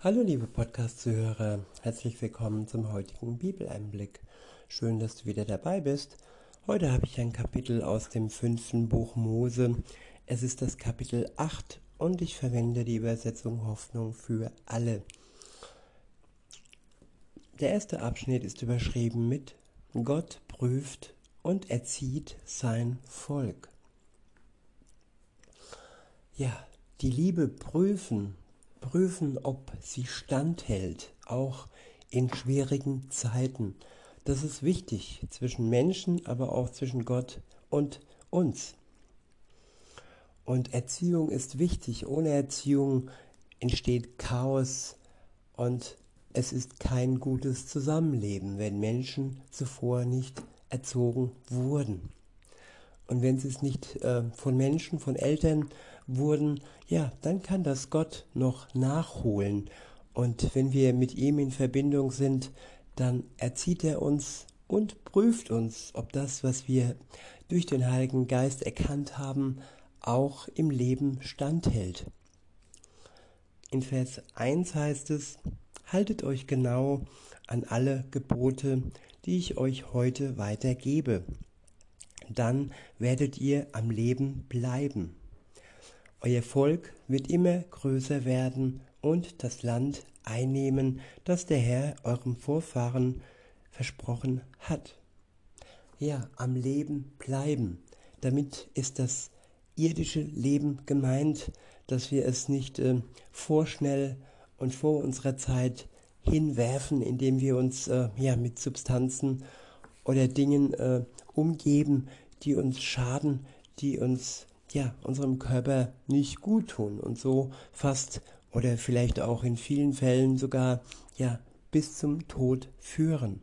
Hallo liebe Podcast-Zuhörer, herzlich willkommen zum heutigen Bibeleinblick. Schön, dass du wieder dabei bist. Heute habe ich ein Kapitel aus dem fünften Buch Mose. Es ist das Kapitel 8 und ich verwende die Übersetzung Hoffnung für alle. Der erste Abschnitt ist überschrieben mit Gott prüft und erzieht sein Volk. Ja, die Liebe prüfen prüfen, ob sie standhält, auch in schwierigen Zeiten. Das ist wichtig zwischen Menschen, aber auch zwischen Gott und uns. Und Erziehung ist wichtig. Ohne Erziehung entsteht Chaos und es ist kein gutes Zusammenleben, wenn Menschen zuvor nicht erzogen wurden. Und wenn sie es nicht äh, von Menschen, von Eltern wurden, ja, dann kann das Gott noch nachholen. Und wenn wir mit ihm in Verbindung sind, dann erzieht er uns und prüft uns, ob das, was wir durch den Heiligen Geist erkannt haben, auch im Leben standhält. In Vers 1 heißt es, haltet euch genau an alle Gebote, die ich euch heute weitergebe. Dann werdet ihr am Leben bleiben. Euer Volk wird immer größer werden und das Land einnehmen, das der Herr eurem Vorfahren versprochen hat. Ja, am Leben bleiben. Damit ist das irdische Leben gemeint, dass wir es nicht äh, vorschnell und vor unserer Zeit hinwerfen, indem wir uns äh, ja, mit Substanzen oder Dingen äh, umgeben, die uns schaden, die uns ja, unserem Körper nicht gut tun und so fast oder vielleicht auch in vielen Fällen sogar ja bis zum Tod führen.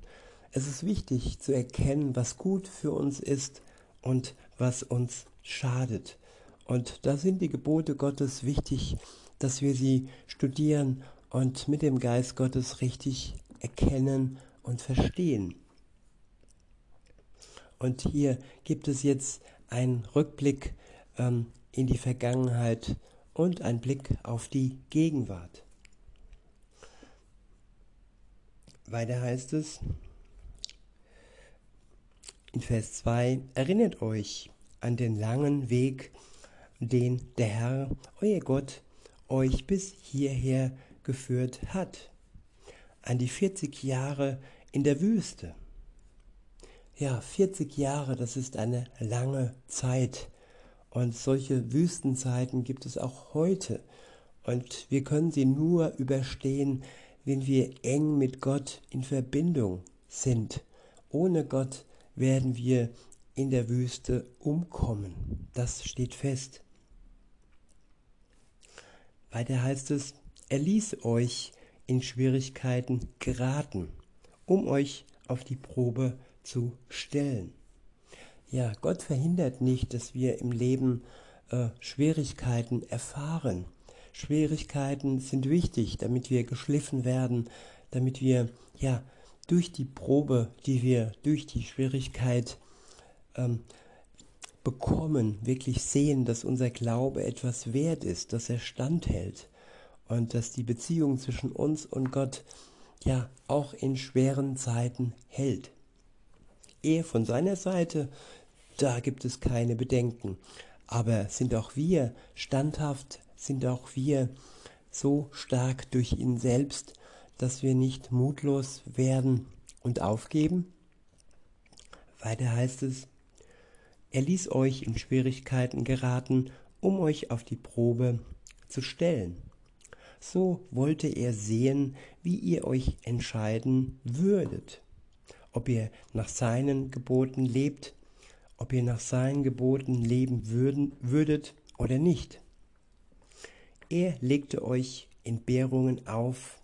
Es ist wichtig zu erkennen, was gut für uns ist und was uns schadet. Und da sind die Gebote Gottes wichtig, dass wir sie studieren und mit dem Geist Gottes richtig erkennen und verstehen. Und hier gibt es jetzt einen Rückblick ähm, in die Vergangenheit und ein Blick auf die Gegenwart. Weiter heißt es in Vers 2, erinnert euch an den langen Weg, den der Herr, euer Gott, euch bis hierher geführt hat, an die 40 Jahre in der Wüste. Ja, 40 Jahre, das ist eine lange Zeit. Und solche Wüstenzeiten gibt es auch heute. Und wir können sie nur überstehen, wenn wir eng mit Gott in Verbindung sind. Ohne Gott werden wir in der Wüste umkommen. Das steht fest. Weiter heißt es, er ließ euch in Schwierigkeiten geraten, um euch auf die Probe zu stellen. Ja, Gott verhindert nicht, dass wir im Leben äh, Schwierigkeiten erfahren. Schwierigkeiten sind wichtig, damit wir geschliffen werden, damit wir ja durch die Probe, die wir durch die Schwierigkeit ähm, bekommen, wirklich sehen, dass unser Glaube etwas wert ist, dass er standhält und dass die Beziehung zwischen uns und Gott ja auch in schweren Zeiten hält. Er von seiner Seite da gibt es keine Bedenken. Aber sind auch wir standhaft, sind auch wir so stark durch ihn selbst, dass wir nicht mutlos werden und aufgeben? Weiter heißt es, er ließ euch in Schwierigkeiten geraten, um euch auf die Probe zu stellen. So wollte er sehen, wie ihr euch entscheiden würdet, ob ihr nach seinen Geboten lebt ob ihr nach seinen Geboten leben würden, würdet oder nicht. Er legte euch Entbehrungen auf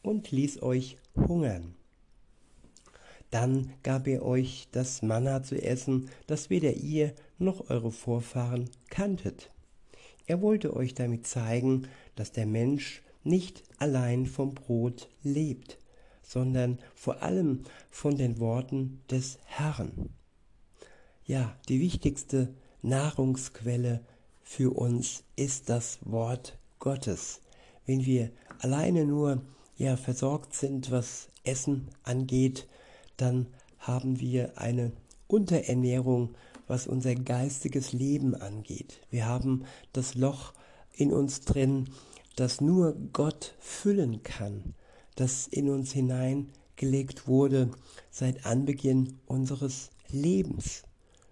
und ließ euch hungern. Dann gab er euch das Manna zu essen, das weder ihr noch eure Vorfahren kanntet. Er wollte euch damit zeigen, dass der Mensch nicht allein vom Brot lebt, sondern vor allem von den Worten des Herrn ja, die wichtigste Nahrungsquelle für uns ist das Wort Gottes. wenn wir alleine nur ja versorgt sind, was Essen angeht, dann haben wir eine Unterernährung, was unser geistiges Leben angeht. Wir haben das Loch in uns drin, das nur Gott füllen kann, das in uns hineingelegt wurde seit Anbeginn unseres Lebens.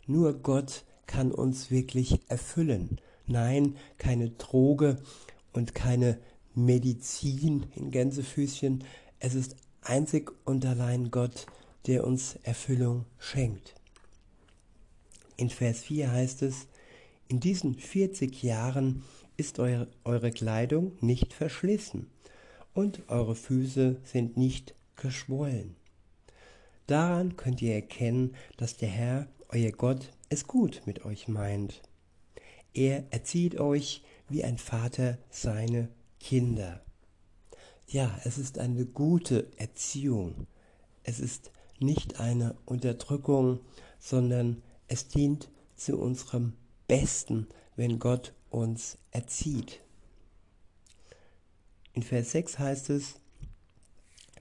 Nur Gott kann uns wirklich erfüllen. Nein, keine Droge und keine Medizin in Gänsefüßchen. Es ist einzig und allein Gott, der uns Erfüllung schenkt. In Vers 4 heißt es, in diesen 40 Jahren ist eure, eure Kleidung nicht verschlissen und eure Füße sind nicht geschwollen. Daran könnt ihr erkennen, dass der Herr, euer Gott, es gut mit euch meint. Er erzieht euch wie ein Vater seine Kinder. Ja, es ist eine gute Erziehung. Es ist nicht eine Unterdrückung, sondern es dient zu unserem Besten, wenn Gott uns erzieht. In Vers 6 heißt es,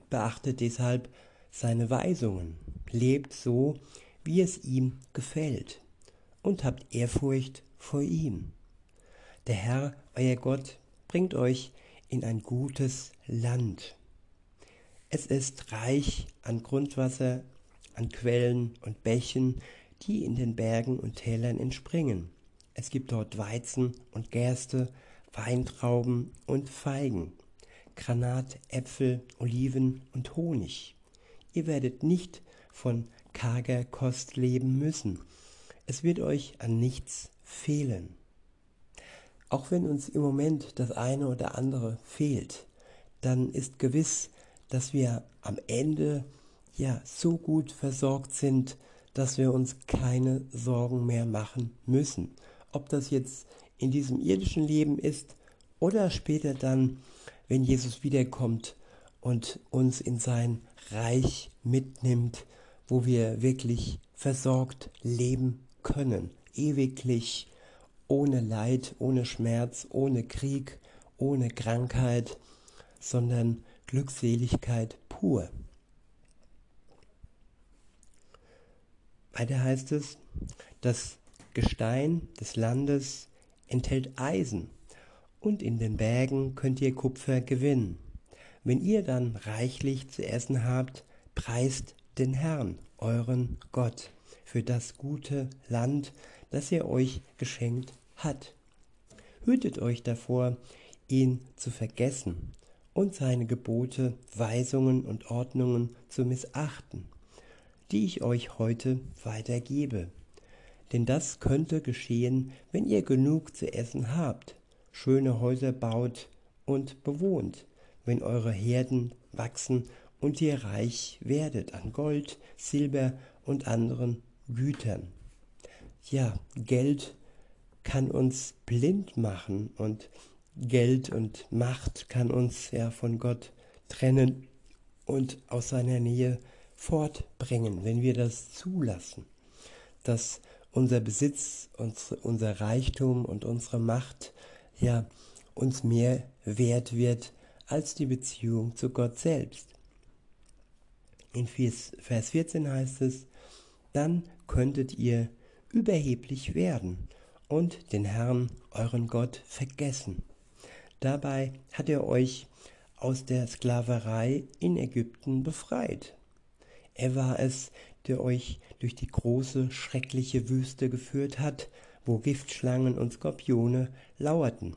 beachtet deshalb seine Weisungen, lebt so, wie es ihm gefällt, und habt Ehrfurcht vor ihm. Der Herr, euer Gott, bringt euch in ein gutes Land. Es ist reich an Grundwasser, an Quellen und Bächen, die in den Bergen und Tälern entspringen. Es gibt dort Weizen und Gerste, Weintrauben und Feigen, Granat, Äpfel, Oliven und Honig. Ihr werdet nicht von karger Kost leben müssen. Es wird euch an nichts fehlen. Auch wenn uns im Moment das eine oder andere fehlt, dann ist gewiss, dass wir am Ende ja so gut versorgt sind, dass wir uns keine Sorgen mehr machen müssen. Ob das jetzt in diesem irdischen Leben ist oder später dann, wenn Jesus wiederkommt und uns in sein Reich mitnimmt, wo wir wirklich versorgt leben können, ewiglich, ohne Leid, ohne Schmerz, ohne Krieg, ohne Krankheit, sondern Glückseligkeit pur. Weiter heißt es, das Gestein des Landes enthält Eisen und in den Bergen könnt ihr Kupfer gewinnen. Wenn ihr dann reichlich zu essen habt, preist den Herrn, euren Gott, für das gute Land, das er euch geschenkt hat. Hütet euch davor, ihn zu vergessen und seine Gebote, Weisungen und Ordnungen zu missachten die ich euch heute weitergebe. Denn das könnte geschehen, wenn ihr genug zu essen habt, schöne Häuser baut und bewohnt, wenn eure Herden wachsen und ihr reich werdet an Gold, Silber und anderen Gütern. Ja, Geld kann uns blind machen und Geld und Macht kann uns ja von Gott trennen und aus seiner Nähe fortbringen, wenn wir das zulassen, dass unser Besitz, unser Reichtum und unsere Macht ja uns mehr wert wird als die Beziehung zu Gott selbst. In Vers 14 heißt es, dann könntet ihr überheblich werden und den Herrn, euren Gott, vergessen. Dabei hat er euch aus der Sklaverei in Ägypten befreit er war es, der euch durch die große, schreckliche Wüste geführt hat, wo Giftschlangen und Skorpione lauerten.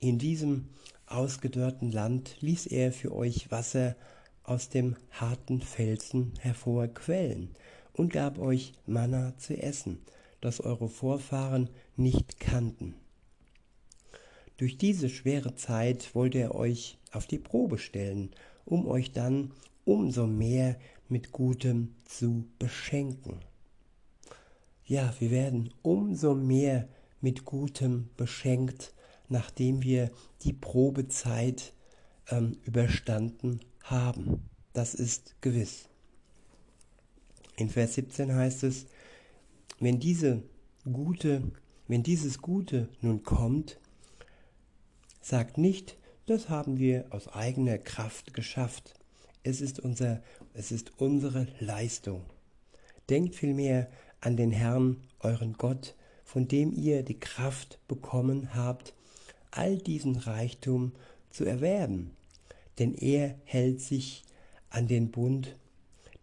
In diesem ausgedörrten Land ließ er für euch Wasser aus dem harten Felsen hervorquellen und gab euch Manna zu essen, das eure Vorfahren nicht kannten. Durch diese schwere Zeit wollte er euch auf die Probe stellen, um euch dann umso mehr mit Gutem zu beschenken. Ja, wir werden umso mehr mit Gutem beschenkt, nachdem wir die Probezeit ähm, überstanden haben. Das ist gewiss. In Vers 17 heißt es, wenn diese gute, wenn dieses Gute nun kommt, sagt nicht, das haben wir aus eigener Kraft geschafft. Es ist, unser, es ist unsere Leistung. Denkt vielmehr an den Herrn, euren Gott, von dem ihr die Kraft bekommen habt, all diesen Reichtum zu erwerben. Denn er hält sich an den Bund,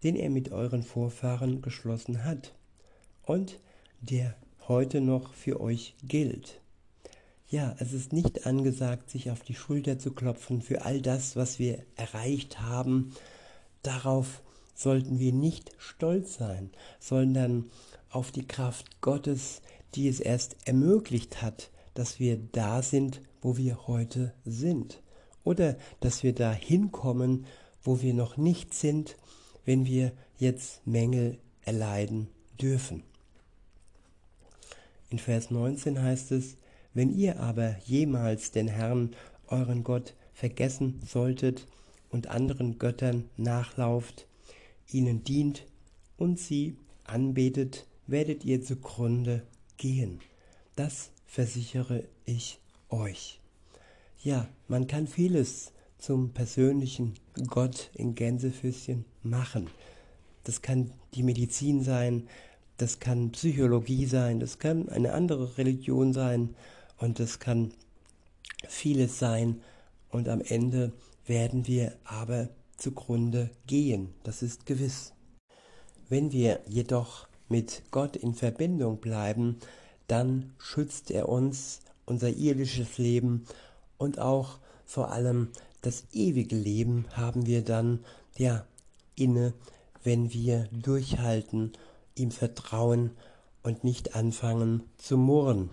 den er mit euren Vorfahren geschlossen hat und der heute noch für euch gilt. Ja, es ist nicht angesagt, sich auf die Schulter zu klopfen für all das, was wir erreicht haben. Darauf sollten wir nicht stolz sein, sondern auf die Kraft Gottes, die es erst ermöglicht hat, dass wir da sind, wo wir heute sind. Oder dass wir da hinkommen, wo wir noch nicht sind, wenn wir jetzt Mängel erleiden dürfen. In Vers 19 heißt es, wenn ihr aber jemals den Herrn, euren Gott, vergessen solltet und anderen Göttern nachlauft, ihnen dient und sie anbetet, werdet ihr zugrunde gehen. Das versichere ich euch. Ja, man kann vieles zum persönlichen Gott in Gänsefüßchen machen. Das kann die Medizin sein, das kann Psychologie sein, das kann eine andere Religion sein, und es kann vieles sein und am Ende werden wir aber zugrunde gehen, das ist gewiss. Wenn wir jedoch mit Gott in Verbindung bleiben, dann schützt er uns, unser irdisches Leben und auch vor allem das ewige Leben haben wir dann ja inne, wenn wir durchhalten, ihm vertrauen und nicht anfangen zu murren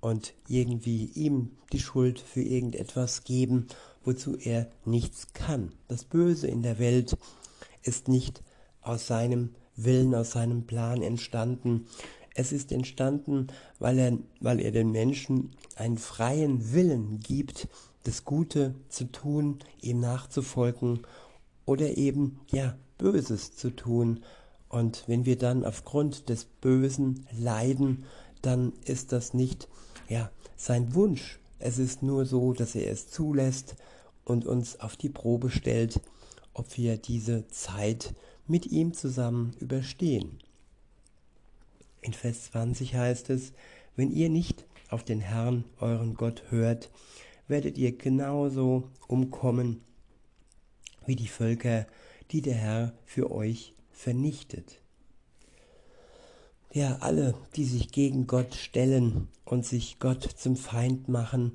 und irgendwie ihm die Schuld für irgendetwas geben, wozu er nichts kann. Das Böse in der Welt ist nicht aus seinem Willen, aus seinem Plan entstanden. Es ist entstanden, weil er, weil er den Menschen einen freien Willen gibt, das Gute zu tun, ihm nachzufolgen oder eben, ja, Böses zu tun. Und wenn wir dann aufgrund des Bösen leiden, dann ist das nicht ja, sein Wunsch. Es ist nur so, dass er es zulässt und uns auf die Probe stellt, ob wir diese Zeit mit ihm zusammen überstehen. In Vers 20 heißt es, wenn ihr nicht auf den Herrn, euren Gott, hört, werdet ihr genauso umkommen wie die Völker, die der Herr für euch vernichtet. Ja, alle, die sich gegen Gott stellen und sich Gott zum Feind machen,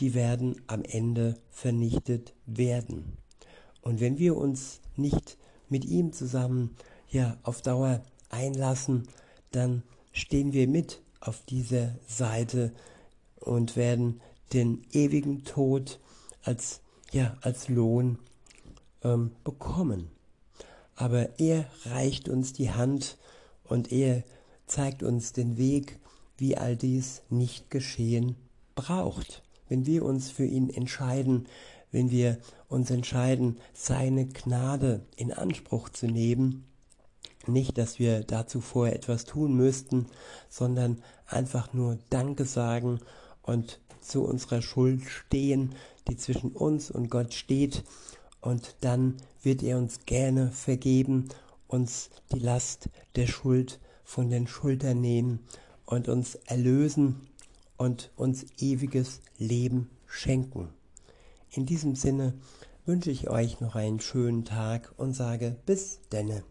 die werden am Ende vernichtet werden. Und wenn wir uns nicht mit ihm zusammen ja auf Dauer einlassen, dann stehen wir mit auf dieser Seite und werden den ewigen Tod als ja als Lohn ähm, bekommen. Aber er reicht uns die Hand und er zeigt uns den Weg, wie all dies nicht geschehen braucht. Wenn wir uns für ihn entscheiden, wenn wir uns entscheiden, seine Gnade in Anspruch zu nehmen, nicht, dass wir dazu vorher etwas tun müssten, sondern einfach nur Danke sagen und zu unserer Schuld stehen, die zwischen uns und Gott steht, und dann wird er uns gerne vergeben, uns die Last der Schuld von den Schultern nehmen und uns erlösen und uns ewiges Leben schenken. In diesem Sinne wünsche ich euch noch einen schönen Tag und sage bis denne.